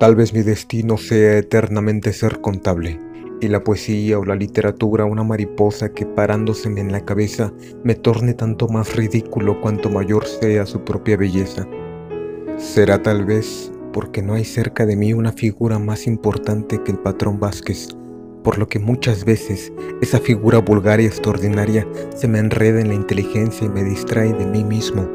Tal vez mi destino sea eternamente ser contable, y la poesía o la literatura una mariposa que parándoseme en la cabeza me torne tanto más ridículo cuanto mayor sea su propia belleza. Será tal vez porque no hay cerca de mí una figura más importante que el patrón Vázquez, por lo que muchas veces esa figura vulgar y extraordinaria se me enreda en la inteligencia y me distrae de mí mismo.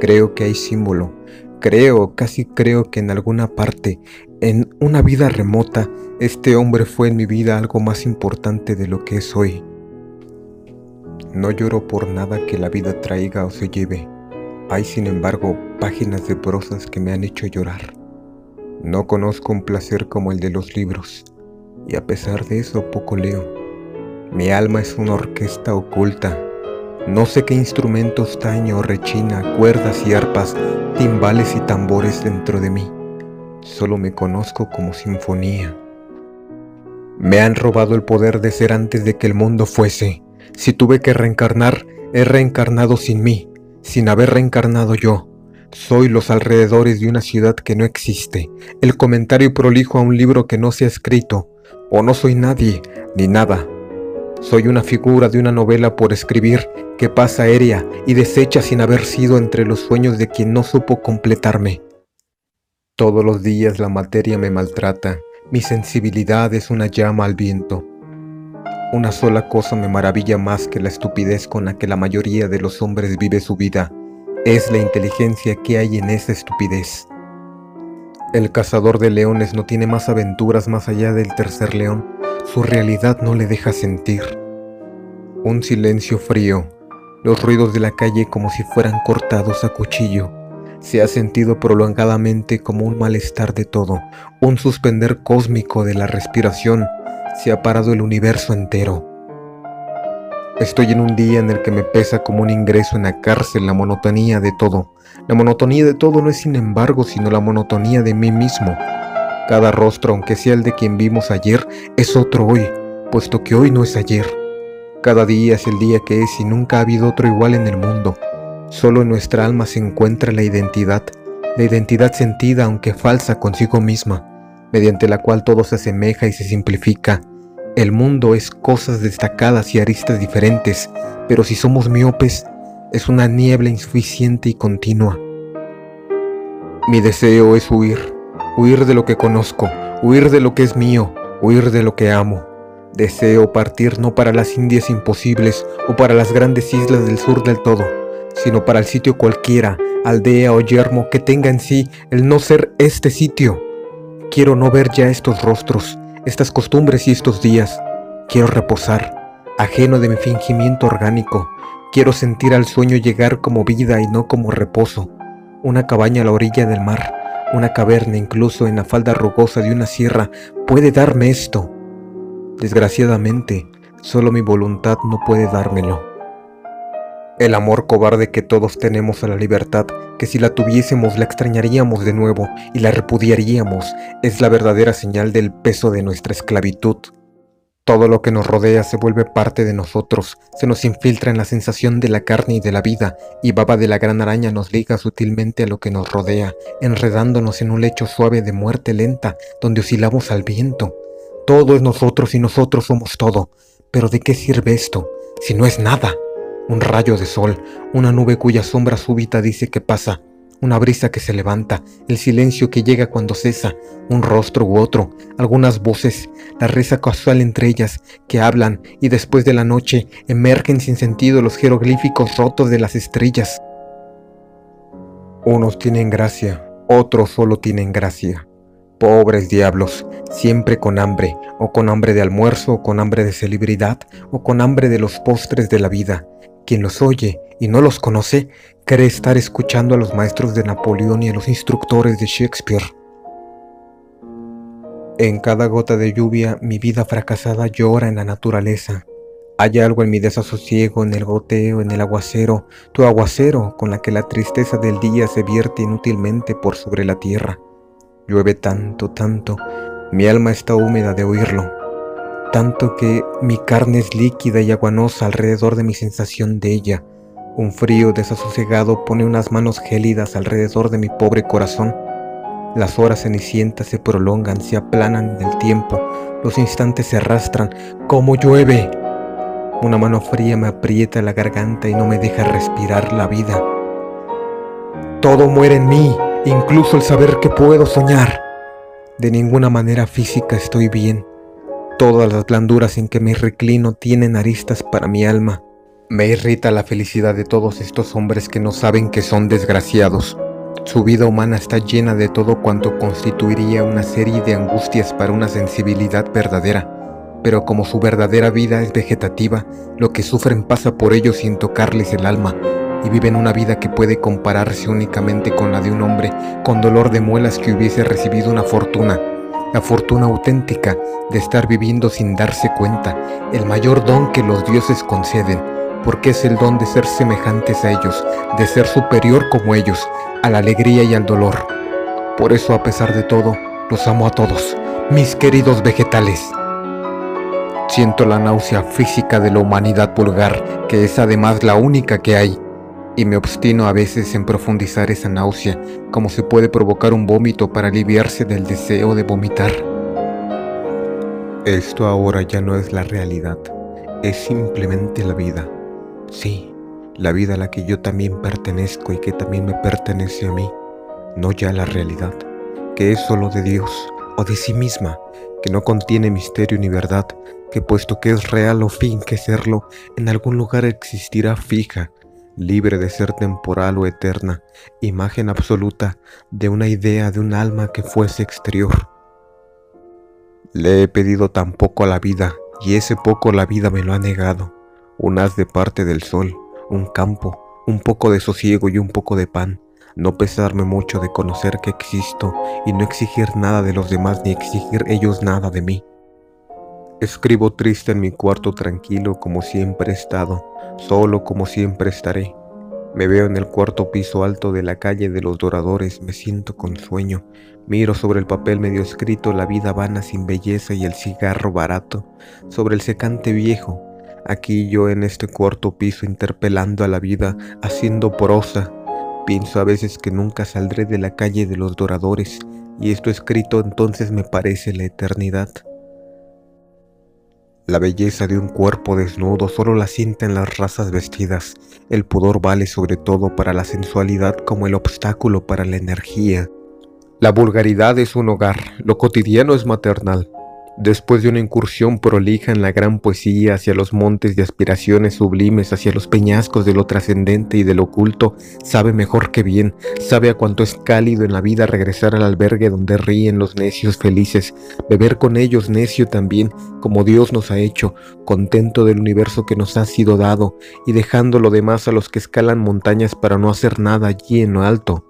Creo que hay símbolo, Creo, casi creo que en alguna parte, en una vida remota, este hombre fue en mi vida algo más importante de lo que es hoy. No lloro por nada que la vida traiga o se lleve. Hay, sin embargo, páginas de prosas que me han hecho llorar. No conozco un placer como el de los libros, y a pesar de eso poco leo. Mi alma es una orquesta oculta no sé qué instrumentos taño rechina, cuerdas y arpas, timbales y tambores dentro de mí. Solo me conozco como sinfonía. Me han robado el poder de ser antes de que el mundo fuese. Si tuve que reencarnar, he reencarnado sin mí, sin haber reencarnado yo. Soy los alrededores de una ciudad que no existe, el comentario prolijo a un libro que no se ha escrito, o no soy nadie, ni nada, soy una figura de una novela por escribir que pasa aérea y desecha sin haber sido entre los sueños de quien no supo completarme. Todos los días la materia me maltrata, mi sensibilidad es una llama al viento. Una sola cosa me maravilla más que la estupidez con la que la mayoría de los hombres vive su vida, es la inteligencia que hay en esa estupidez. El cazador de leones no tiene más aventuras más allá del tercer león su realidad no le deja sentir. Un silencio frío, los ruidos de la calle como si fueran cortados a cuchillo. Se ha sentido prolongadamente como un malestar de todo, un suspender cósmico de la respiración. Se ha parado el universo entero. Estoy en un día en el que me pesa como un ingreso en la cárcel la monotonía de todo. La monotonía de todo no es sin embargo sino la monotonía de mí mismo. Cada rostro, aunque sea el de quien vimos ayer, es otro hoy, puesto que hoy no es ayer. Cada día es el día que es y nunca ha habido otro igual en el mundo. Solo en nuestra alma se encuentra la identidad, la identidad sentida aunque falsa consigo misma, mediante la cual todo se asemeja y se simplifica. El mundo es cosas destacadas y aristas diferentes, pero si somos miopes, es una niebla insuficiente y continua. Mi deseo es huir, huir de lo que conozco, huir de lo que es mío, huir de lo que amo. Deseo partir no para las Indias imposibles o para las grandes islas del sur del todo, sino para el sitio cualquiera, aldea o yermo que tenga en sí el no ser este sitio. Quiero no ver ya estos rostros, estas costumbres y estos días. Quiero reposar, ajeno de mi fingimiento orgánico. Quiero sentir al sueño llegar como vida y no como reposo. Una cabaña a la orilla del mar, una caverna incluso en la falda rugosa de una sierra puede darme esto. Desgraciadamente, solo mi voluntad no puede dármelo. El amor cobarde que todos tenemos a la libertad, que si la tuviésemos la extrañaríamos de nuevo y la repudiaríamos, es la verdadera señal del peso de nuestra esclavitud. Todo lo que nos rodea se vuelve parte de nosotros, se nos infiltra en la sensación de la carne y de la vida, y baba de la gran araña nos liga sutilmente a lo que nos rodea, enredándonos en un lecho suave de muerte lenta, donde oscilamos al viento. Todo es nosotros y nosotros somos todo. Pero ¿de qué sirve esto si no es nada? Un rayo de sol, una nube cuya sombra súbita dice que pasa, una brisa que se levanta, el silencio que llega cuando cesa, un rostro u otro, algunas voces, la risa casual entre ellas, que hablan y después de la noche emergen sin sentido los jeroglíficos rotos de las estrellas. Unos tienen gracia, otros solo tienen gracia. Pobres diablos, siempre con hambre, o con hambre de almuerzo, o con hambre de celebridad, o con hambre de los postres de la vida. Quien los oye y no los conoce, cree estar escuchando a los maestros de Napoleón y a los instructores de Shakespeare. En cada gota de lluvia mi vida fracasada llora en la naturaleza. Hay algo en mi desasosiego, en el goteo, en el aguacero, tu aguacero con la que la tristeza del día se vierte inútilmente por sobre la tierra. Llueve tanto, tanto, mi alma está húmeda de oírlo, tanto que mi carne es líquida y aguanosa alrededor de mi sensación de ella. Un frío desasosegado pone unas manos gélidas alrededor de mi pobre corazón. Las horas cenicientas se prolongan, se aplanan en el tiempo, los instantes se arrastran como llueve. Una mano fría me aprieta la garganta y no me deja respirar la vida. Todo muere en mí, incluso el saber que puedo soñar. De ninguna manera física estoy bien. Todas las blanduras en que me reclino tienen aristas para mi alma. Me irrita la felicidad de todos estos hombres que no saben que son desgraciados. Su vida humana está llena de todo cuanto constituiría una serie de angustias para una sensibilidad verdadera. Pero como su verdadera vida es vegetativa, lo que sufren pasa por ellos sin tocarles el alma, y viven una vida que puede compararse únicamente con la de un hombre con dolor de muelas que hubiese recibido una fortuna, la fortuna auténtica de estar viviendo sin darse cuenta, el mayor don que los dioses conceden, porque es el don de ser semejantes a ellos, de ser superior como ellos, a la alegría y al dolor. Por eso, a pesar de todo, los amo a todos, mis queridos vegetales. Siento la náusea física de la humanidad vulgar, que es además la única que hay y me obstino a veces en profundizar esa náusea, como se puede provocar un vómito para aliviarse del deseo de vomitar. Esto ahora ya no es la realidad, es simplemente la vida. Sí, la vida a la que yo también pertenezco y que también me pertenece a mí, no ya la realidad, que es solo de Dios o de sí misma, que no contiene misterio ni verdad, que puesto que es real o fin que serlo, en algún lugar existirá fija, libre de ser temporal o eterna, imagen absoluta de una idea de un alma que fuese exterior. Le he pedido tan poco a la vida, y ese poco la vida me lo ha negado. Un haz de parte del sol, un campo, un poco de sosiego y un poco de pan. No pesarme mucho de conocer que existo y no exigir nada de los demás ni exigir ellos nada de mí. Escribo triste en mi cuarto tranquilo como siempre he estado, solo como siempre estaré. Me veo en el cuarto piso alto de la calle de los doradores, me siento con sueño, miro sobre el papel medio escrito la vida vana sin belleza y el cigarro barato, sobre el secante viejo, aquí yo en este cuarto piso interpelando a la vida, haciendo prosa. Pienso a veces que nunca saldré de la calle de los doradores, y esto escrito entonces me parece la eternidad. La belleza de un cuerpo desnudo solo la sienten las razas vestidas. El pudor vale sobre todo para la sensualidad como el obstáculo para la energía. La vulgaridad es un hogar, lo cotidiano es maternal. Después de una incursión prolija en la gran poesía hacia los montes de aspiraciones sublimes, hacia los peñascos de lo trascendente y de lo oculto, sabe mejor que bien, sabe a cuánto es cálido en la vida regresar al albergue donde ríen los necios felices, beber con ellos necio también, como Dios nos ha hecho, contento del universo que nos ha sido dado, y dejando lo demás a los que escalan montañas para no hacer nada allí en lo alto.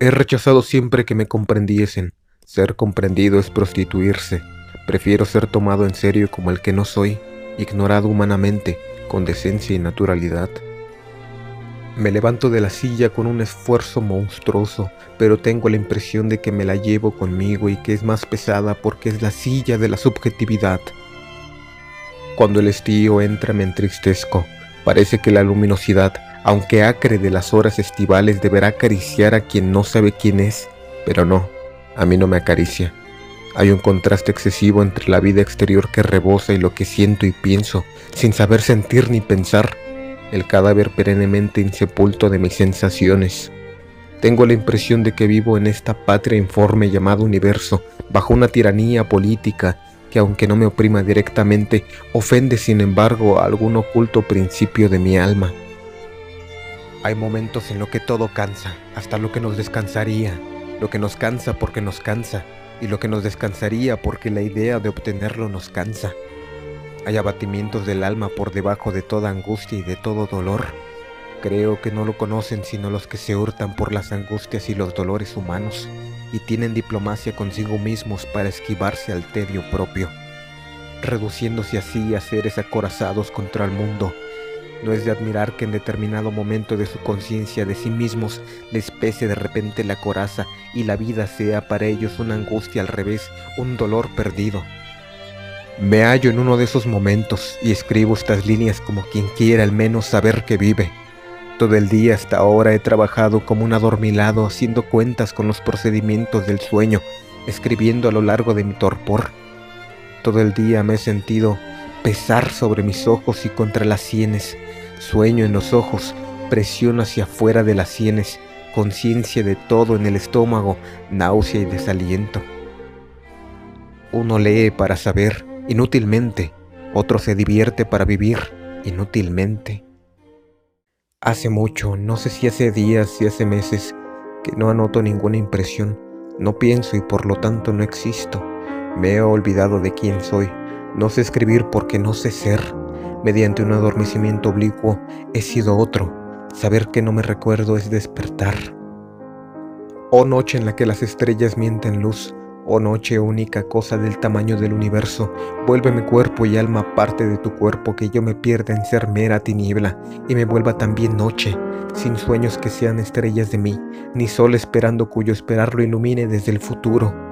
He rechazado siempre que me comprendiesen, ser comprendido es prostituirse. Prefiero ser tomado en serio como el que no soy, ignorado humanamente, con decencia y naturalidad. Me levanto de la silla con un esfuerzo monstruoso, pero tengo la impresión de que me la llevo conmigo y que es más pesada porque es la silla de la subjetividad. Cuando el estío entra me entristezco. Parece que la luminosidad, aunque acre de las horas estivales, deberá acariciar a quien no sabe quién es, pero no a mí no me acaricia. Hay un contraste excesivo entre la vida exterior que rebosa y lo que siento y pienso, sin saber sentir ni pensar, el cadáver perennemente insepulto de mis sensaciones. Tengo la impresión de que vivo en esta patria informe llamada universo, bajo una tiranía política que aunque no me oprima directamente, ofende sin embargo a algún oculto principio de mi alma. Hay momentos en los que todo cansa, hasta lo que nos descansaría, lo que nos cansa porque nos cansa y lo que nos descansaría porque la idea de obtenerlo nos cansa. Hay abatimientos del alma por debajo de toda angustia y de todo dolor. Creo que no lo conocen sino los que se hurtan por las angustias y los dolores humanos y tienen diplomacia consigo mismos para esquivarse al tedio propio, reduciéndose así a seres acorazados contra el mundo no es de admirar que en determinado momento de su conciencia de sí mismos les pese de repente la coraza y la vida sea para ellos una angustia al revés, un dolor perdido. Me hallo en uno de esos momentos y escribo estas líneas como quien quiera al menos saber que vive. Todo el día hasta ahora he trabajado como un adormilado haciendo cuentas con los procedimientos del sueño, escribiendo a lo largo de mi torpor. Todo el día me he sentido pesar sobre mis ojos y contra las sienes, sueño en los ojos, presión hacia afuera de las sienes, conciencia de todo en el estómago, náusea y desaliento. Uno lee para saber, inútilmente, otro se divierte para vivir, inútilmente. Hace mucho, no sé si hace días, si hace meses, que no anoto ninguna impresión, no pienso y por lo tanto no existo. Me he olvidado de quién soy, no sé escribir porque no sé ser. Mediante un adormecimiento oblicuo he sido otro. Saber que no me recuerdo es despertar. Oh noche en la que las estrellas mienten luz, Oh noche única cosa del tamaño del universo, vuélveme cuerpo y alma parte de tu cuerpo, que yo me pierda en ser mera tiniebla y me vuelva también noche, sin sueños que sean estrellas de mí, ni sol esperando cuyo esperar lo ilumine desde el futuro.